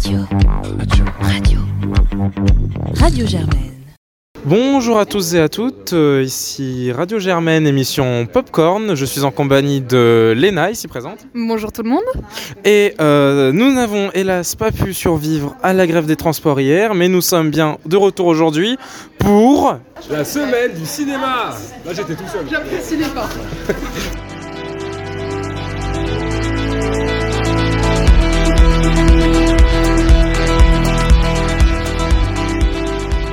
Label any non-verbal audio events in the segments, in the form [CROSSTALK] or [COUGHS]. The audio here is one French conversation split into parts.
Radio. Radio. Radio Germaine. Bonjour à tous et à toutes, euh, ici Radio Germaine, émission Popcorn. Je suis en compagnie de Léna, ici présente. Bonjour tout le monde. Et euh, nous n'avons hélas pas pu survivre à la grève des transports hier, mais nous sommes bien de retour aujourd'hui pour... La semaine du cinéma Là j'étais tout seul. J'apprécie l'effort. [LAUGHS]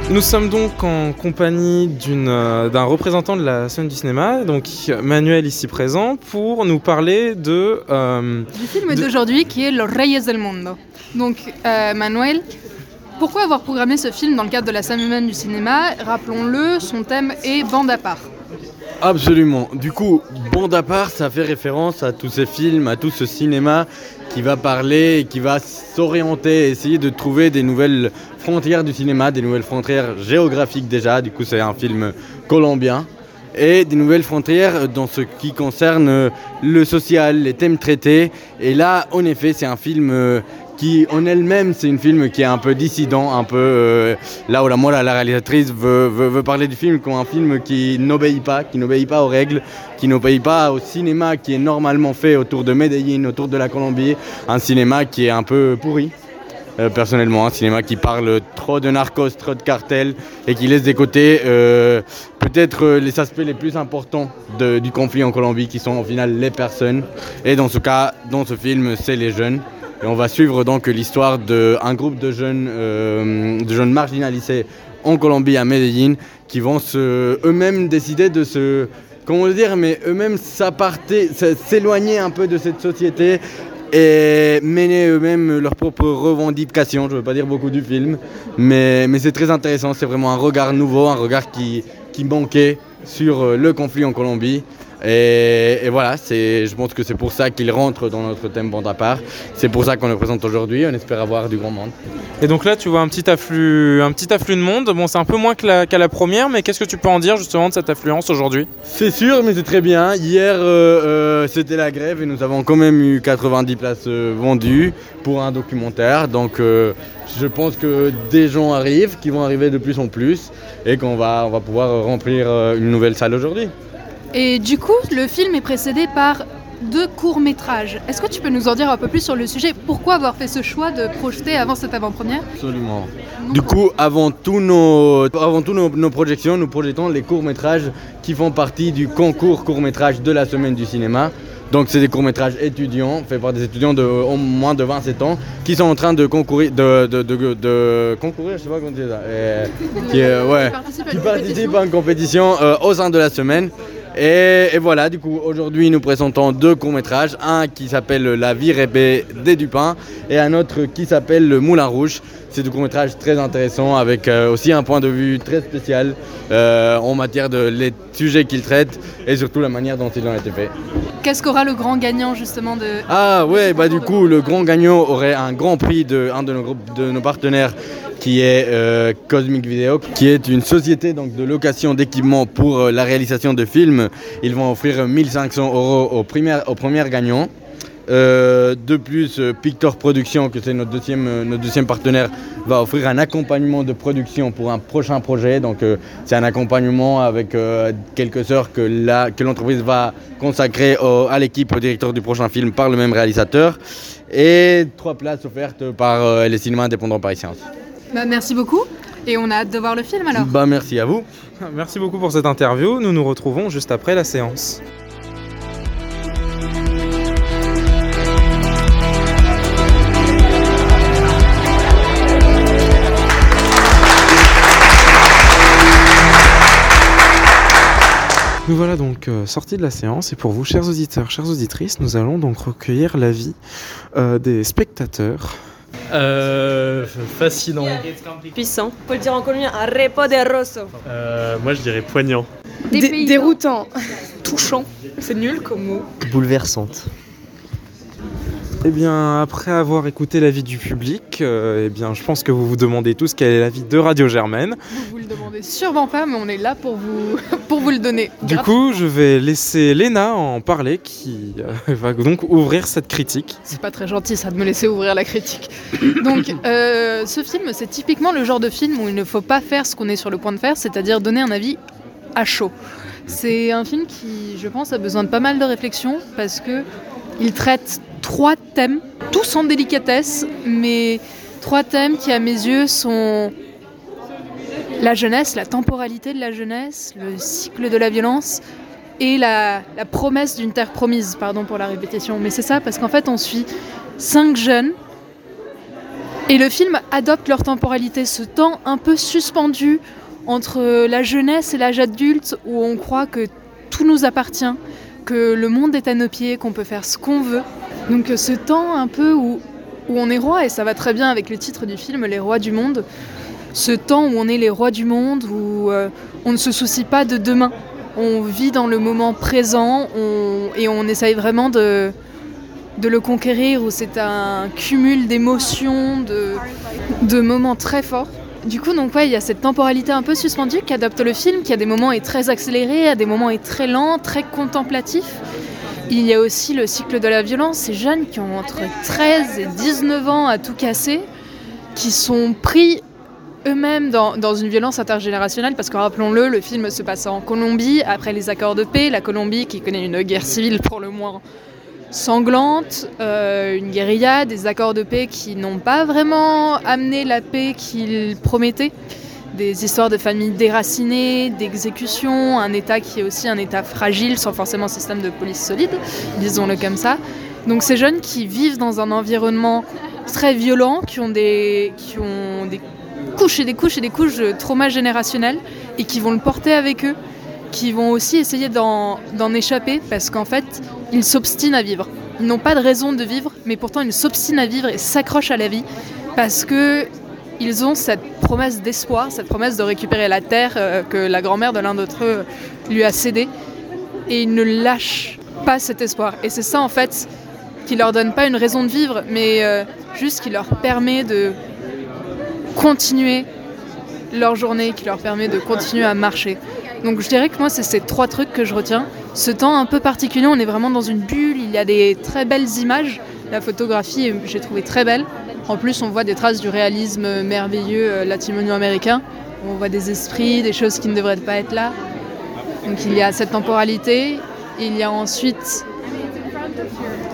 Nous sommes donc en compagnie euh, d'un représentant de la scène du cinéma, donc Manuel ici présent, pour nous parler de... euh, Du film d'aujourd'hui qui est Los Reyes del Mundo. Donc euh, Manuel, pourquoi avoir programmé ce film dans le cadre de la semaine du cinéma? Rappelons-le, son thème est bande à part. Absolument. Du coup, Bande à part, ça fait référence à tous ces films, à tout ce cinéma qui va parler qui va s'orienter, essayer de trouver des nouvelles frontières du cinéma, des nouvelles frontières géographiques déjà. Du coup, c'est un film colombien. Et des nouvelles frontières dans ce qui concerne le social, les thèmes traités. Et là, en effet, c'est un film euh, qui, en elle-même, c'est un film qui est un peu dissident, un peu euh, là où la, moi, la, réalisatrice veut, parler du film comme un film qui n'obéit pas, qui n'obéit pas aux règles, qui n'obéit pas au cinéma qui est normalement fait autour de Medellín, autour de la Colombie, un cinéma qui est un peu pourri. euh, personnellement, un cinéma qui parle trop de narcos, trop de cartels et qui laisse de côté euh, peut-être euh, les aspects les plus importants du conflit en Colombie qui sont au final les personnes. Et dans ce cas, dans ce film, c'est les jeunes. Et on va suivre donc l'histoire d'un groupe de jeunes, euh, de jeunes marginalisés en Colombie, à Medellín, qui vont eux-mêmes décider de se. Comment dire Mais eux-mêmes s'éloigner un peu de cette société et mener eux-mêmes leurs propres revendications. Je ne veux pas dire beaucoup du film, mais, c'est très intéressant. C'est vraiment un regard nouveau, un regard qui, qui manquait sur euh, le conflit en Colombie. Et, et voilà, je pense que c'est pour ça qu'il rentre dans notre thème bande à part. C'est pour ça qu'on le présente aujourd'hui. On espère avoir du grand monde. Et donc là, tu vois un petit afflux, un petit afflux de monde. Bon, c'est un peu moins la- qu'à la première, mais qu'est-ce que tu peux en dire justement de cette affluence aujourd'hui? C'est sûr, mais c'est très bien. Hier, euh, euh, c'était la grève et nous avons quand même eu 90 places euh, vendues pour un documentaire. Donc, je pense que des gens arrivent, qui vont arriver de plus en plus, et qu'on va, on va pouvoir remplir une nouvelle salle aujourd'hui. Et du coup, le film est précédé par deux courts-métrages. Est-ce que tu peux nous en dire un peu plus sur le sujet? Pourquoi avoir fait ce choix de projeter avant cette avant-première? Absolument. Du coup, avant tous nos, avant tous nos, nos projections, nous projetons les courts-métrages qui font partie du concours court-métrage de la semaine du cinéma. Donc, c'est des courts-métrages étudiants, faits par des étudiants de au moins de 27 ans, qui sont en train de concourir, de, de, de, de- concourir, je sais pas comment dire ça, et- qui, euh, ouais, participent à qui une participent compétition. à une compétition euh, au sein de la semaine. Et, et voilà, du coup, aujourd'hui, nous présentons deux courts-métrages. Un qui s'appelle La vie rêvée des Dupin et un autre qui s'appelle Le Moulin Rouge. C'est deux courts-métrages très intéressants avec euh, aussi un point de vue très spécial euh, en matière de les sujets qu'ils traitent et surtout la manière dont ils ont été faits. Qu'est-ce qu'aura le grand gagnant justement de... Ah ouais, bah du coup, le grand gagnant aurait un grand prix de un de nos, groupes, de nos partenaires qui est euh, Cosmic Video, qui est une société donc, de location d'équipements pour euh, la réalisation de films. Ils vont offrir 1500 euros au premier, au premier gagnant. Euh, de plus, Pictor Production, que c'est notre deuxième, notre deuxième partenaire, va offrir un accompagnement de production pour un prochain projet. Donc, c'est un accompagnement avec quelques heures que que l'entreprise va consacrer à l'équipe, au directeur du prochain film par le même réalisateur. Et trois places offertes par les cinémas indépendants parisiens. Bah, merci beaucoup. Et on a hâte de voir le film alors. Bah, merci à vous. [LAUGHS] Merci beaucoup pour cette interview. Nous nous retrouvons juste après la séance. Nous voilà donc euh, sortis de la séance et pour vous, chers auditeurs, chères auditrices, nous allons donc recueillir l'avis euh, des spectateurs. Euh, fascinant. Puissant. Faut le dire en colombien, arre poderoso. Euh, moi je dirais poignant. Dé- déroutant. [LAUGHS] Touchant. C'est nul comme mot. Bouleversante. Eh bien, après avoir écouté l'avis du public, euh, eh bien, je pense que vous vous demandez tous quel est l'avis de Radio Germaine. Vous vous le demandez sûrement pas, mais on est là pour vous, [LAUGHS] pour vous le donner. Du coup, je vais laisser Léna en parler, qui euh, va donc ouvrir cette critique. C'est pas très gentil ça de me laisser ouvrir la critique. [COUGHS] Donc, euh, ce film, c'est typiquement le genre de film où il ne faut pas faire ce qu'on est sur le point de faire, c'est-à-dire donner un avis à chaud. C'est un film qui, je pense, a besoin de pas mal de réflexion parce que il traite trois thèmes, tous en délicatesse, mais trois thèmes qui, à mes yeux, sont la jeunesse, la temporalité de la jeunesse, le cycle de la violence et la, promesse d'une terre promise, pardon pour la répétition. Mais c'est ça, parce qu'en fait, on suit cinq jeunes et le film adopte leur temporalité, ce temps un peu suspendu entre la jeunesse et l'âge adulte où on croit que tout nous appartient, que le monde est à nos pieds, qu'on peut faire ce qu'on veut. Donc ce temps un peu où, on est roi, et ça va très bien avec le titre du film, Les rois du monde, ce temps où on est les rois du monde, où euh, on ne se soucie pas de demain. On vit dans le moment présent et on essaye vraiment de, le conquérir, où c'est un cumul d'émotions, de moments très forts. Du coup, donc il y a cette temporalité un peu suspendue qui adopte le film, qui à des moments est très accéléré, à des moments est très lent, très contemplatif. Il y a aussi le cycle de la violence, ces jeunes qui ont entre 13 et 19 ans à tout casser, qui sont pris eux-mêmes dans une violence intergénérationnelle, parce que rappelons-le, le film se passe en Colombie, après les accords de paix, la Colombie qui connaît une guerre civile pour le moins sanglante, euh, une guérilla, des accords de paix qui n'ont pas vraiment amené la paix qu'ils promettaient, des histoires de familles déracinées, d'exécutions, un État qui est aussi un État fragile sans forcément système de police solide, disons-le comme ça. Donc ces jeunes qui vivent dans un environnement très violent, qui ont des, qui ont des couches et des couches et des couches de trauma générationnel et qui vont le porter avec eux, qui vont aussi essayer d'en échapper parce qu'en fait, ils s'obstinent à vivre. Ils n'ont pas de raison de vivre, mais pourtant ils s'obstinent à vivre et s'accrochent à la vie parce que ils ont cette promesse d'espoir, cette promesse de récupérer la terre euh, que la grand-mère de l'un d'entre eux lui a cédée. Et ils ne lâchent pas cet espoir. Et c'est ça en fait qui leur donne pas une raison de vivre, mais euh, juste qui leur permet de continuer leur journée, qui leur permet de continuer à marcher. Donc je dirais que moi c'est ces trois trucs que je retiens. Ce temps un peu particulier, on est vraiment dans une bulle, il y a des très belles images, la photographie j'ai trouvé très belle. En plus on voit des traces du réalisme merveilleux euh, latino-américain. On voit des esprits, des choses qui ne devraient pas être là. Donc il y a cette temporalité, il y a ensuite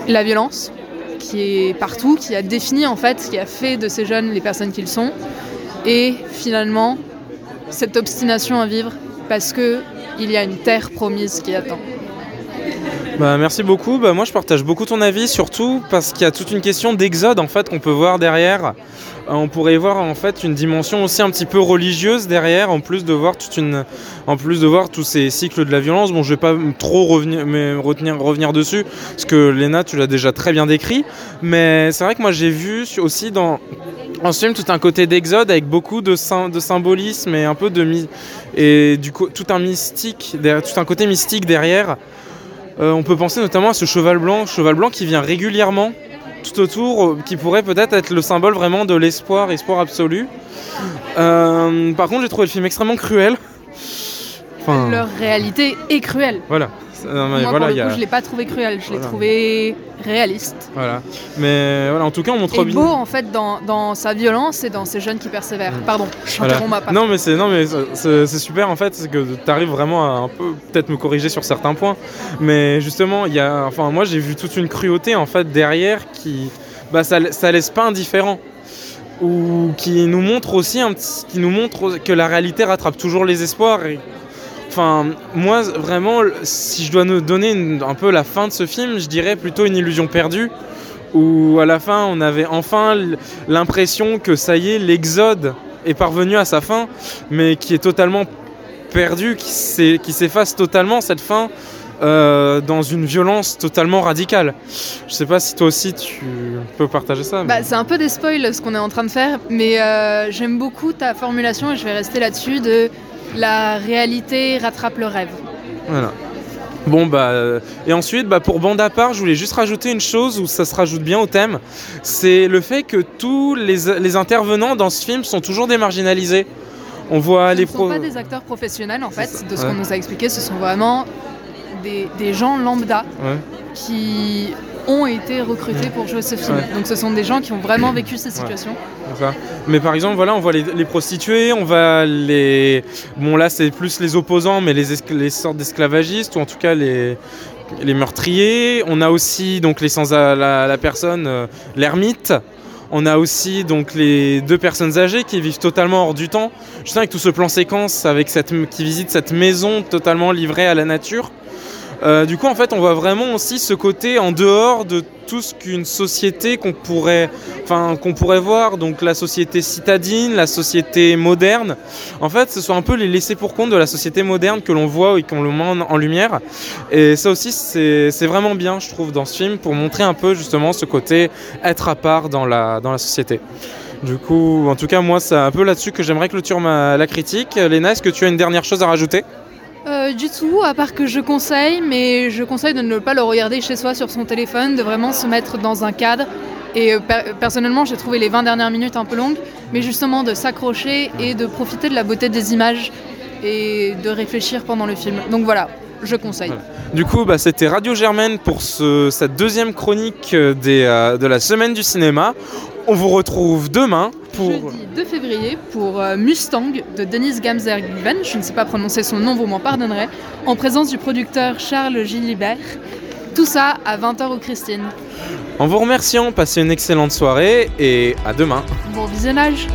la violence qui est partout, qui a défini en fait, qui a fait de ces jeunes les personnes qu'ils sont. Et finalement, cette obstination à vivre parce que il y a une terre promise qui attend. Bah, merci beaucoup. Bah, moi, je partage beaucoup ton avis, surtout parce qu'il y a toute une question d'exode en fait qu'on peut voir derrière. Euh, on pourrait voir en fait une dimension aussi un petit peu religieuse derrière, en plus de voir toute une, en plus de voir tous ces cycles de la violence. Bon, je vais pas trop retenir, revenir dessus, parce que Léna, tu l'as déjà très bien décrit. Mais c'est vrai que moi, j'ai vu aussi dans en ce film tout un côté d'exode avec beaucoup de, sym- de symbolisme et un peu de mi- et du coup tout un mystique, tout un côté mystique derrière. Euh, on peut penser notamment à ce cheval blanc, cheval blanc qui vient régulièrement tout autour, euh, qui pourrait peut-être être le symbole vraiment de l'espoir, espoir absolu. Euh, par contre, j'ai trouvé le film extrêmement cruel. Enfin, Leur réalité est cruelle. voilà. Non, mais Moi, voilà, pour le y coup, je l'ai pas trouvé cruel, je l'ai Voilà. trouvé réaliste. voilà. Mais voilà, en tout cas, on montre Et bien. beau en fait dans, dans sa violence et dans ces jeunes qui persévèrent. Pardon, je Voilà. ma part. Non mais c'est non mais c'est- super en fait, c'est que tu arrives vraiment à un peu peut-être me corriger sur certains points, mais justement il y a, enfin moi j'ai vu toute une cruauté en fait derrière qui, bah ça, ça laisse pas indifférent ou qui nous montre aussi un petit- qui nous montre que la réalité rattrape toujours les espoirs. Et, enfin moi vraiment si je dois nous donner une- un peu la fin de ce film, je dirais plutôt une illusion perdue où à la fin on avait enfin l'impression que ça y est, l'exode est parvenu à sa fin, mais qui est totalement perdu, qui s'efface totalement cette fin euh, dans une violence totalement radicale. Je sais pas si toi aussi tu peux partager ça. mais- Bah, c'est un peu des spoils ce qu'on est en train de faire, mais euh, j'aime beaucoup ta formulation et je vais rester là-dessus de la réalité rattrape le rêve. Voilà. Bon bah euh, et ensuite bah pour bande à part, je voulais juste rajouter une chose où ça se rajoute bien au thème, c'est le fait que tous les, les intervenants dans ce film sont toujours démarginalisés. On voit Ce les ne sont pas des acteurs professionnels en fait, de ce Ouais. qu'on nous a expliqué, ce sont vraiment des, des gens lambda Ouais. qui ont été recrutés pour jouer ce film. Ouais. Donc ce sont des gens qui ont vraiment vécu ces situations. Ça. Mais par exemple, voilà, on voit les, les prostituées, on va les. Bon, là, c'est plus les opposants, mais les, sortes d'esclavagistes, ou en tout cas les, les meurtriers. On a aussi donc les sans la, la personne, euh, l'ermite. On a aussi donc les deux personnes âgées qui vivent totalement hors du temps. Je sais avec tout ce plan séquence avec cette qui visite cette maison totalement livrée à la nature. Euh, du coup, en fait, on voit vraiment aussi ce côté en dehors de tout ce qu'une société qu'on pourrait, enfin, qu'on pourrait voir, donc la société citadine, la société moderne. En fait, ce sont un peu les laissés pour compte de la société moderne que l'on voit et qu'on le met en, lumière. Et ça aussi, c'est vraiment bien, je trouve, dans ce film pour montrer un peu justement ce côté être à part dans la, dans la société. Du coup, en tout cas, moi, c'est un peu là-dessus que j'aimerais clôturer ma, la critique. Léna, est-ce que tu as une dernière chose à rajouter? Euh, du tout, à part que je conseille, mais je conseille de ne pas le regarder chez soi sur son téléphone, de vraiment se mettre dans un cadre. Et euh, per- personnellement, j'ai trouvé les 20 dernières minutes un peu longues, mais justement de s'accrocher et de profiter de la beauté des images et de réfléchir pendant le film. Donc voilà, je conseille. Du coup, bah, c'était Radio Germaine pour ce- cette deuxième chronique euh, euh, de la semaine du cinéma. On vous retrouve demain pour... Jeudi 2 février pour euh, Mustang de Denise Gamzer-Given, je ne sais pas prononcer son nom, vous m'en pardonnerez, en présence du producteur Charles Gilibert. Tout ça à 20h au Christine. En vous remerciant, passez une excellente soirée et à demain. Bon visionnage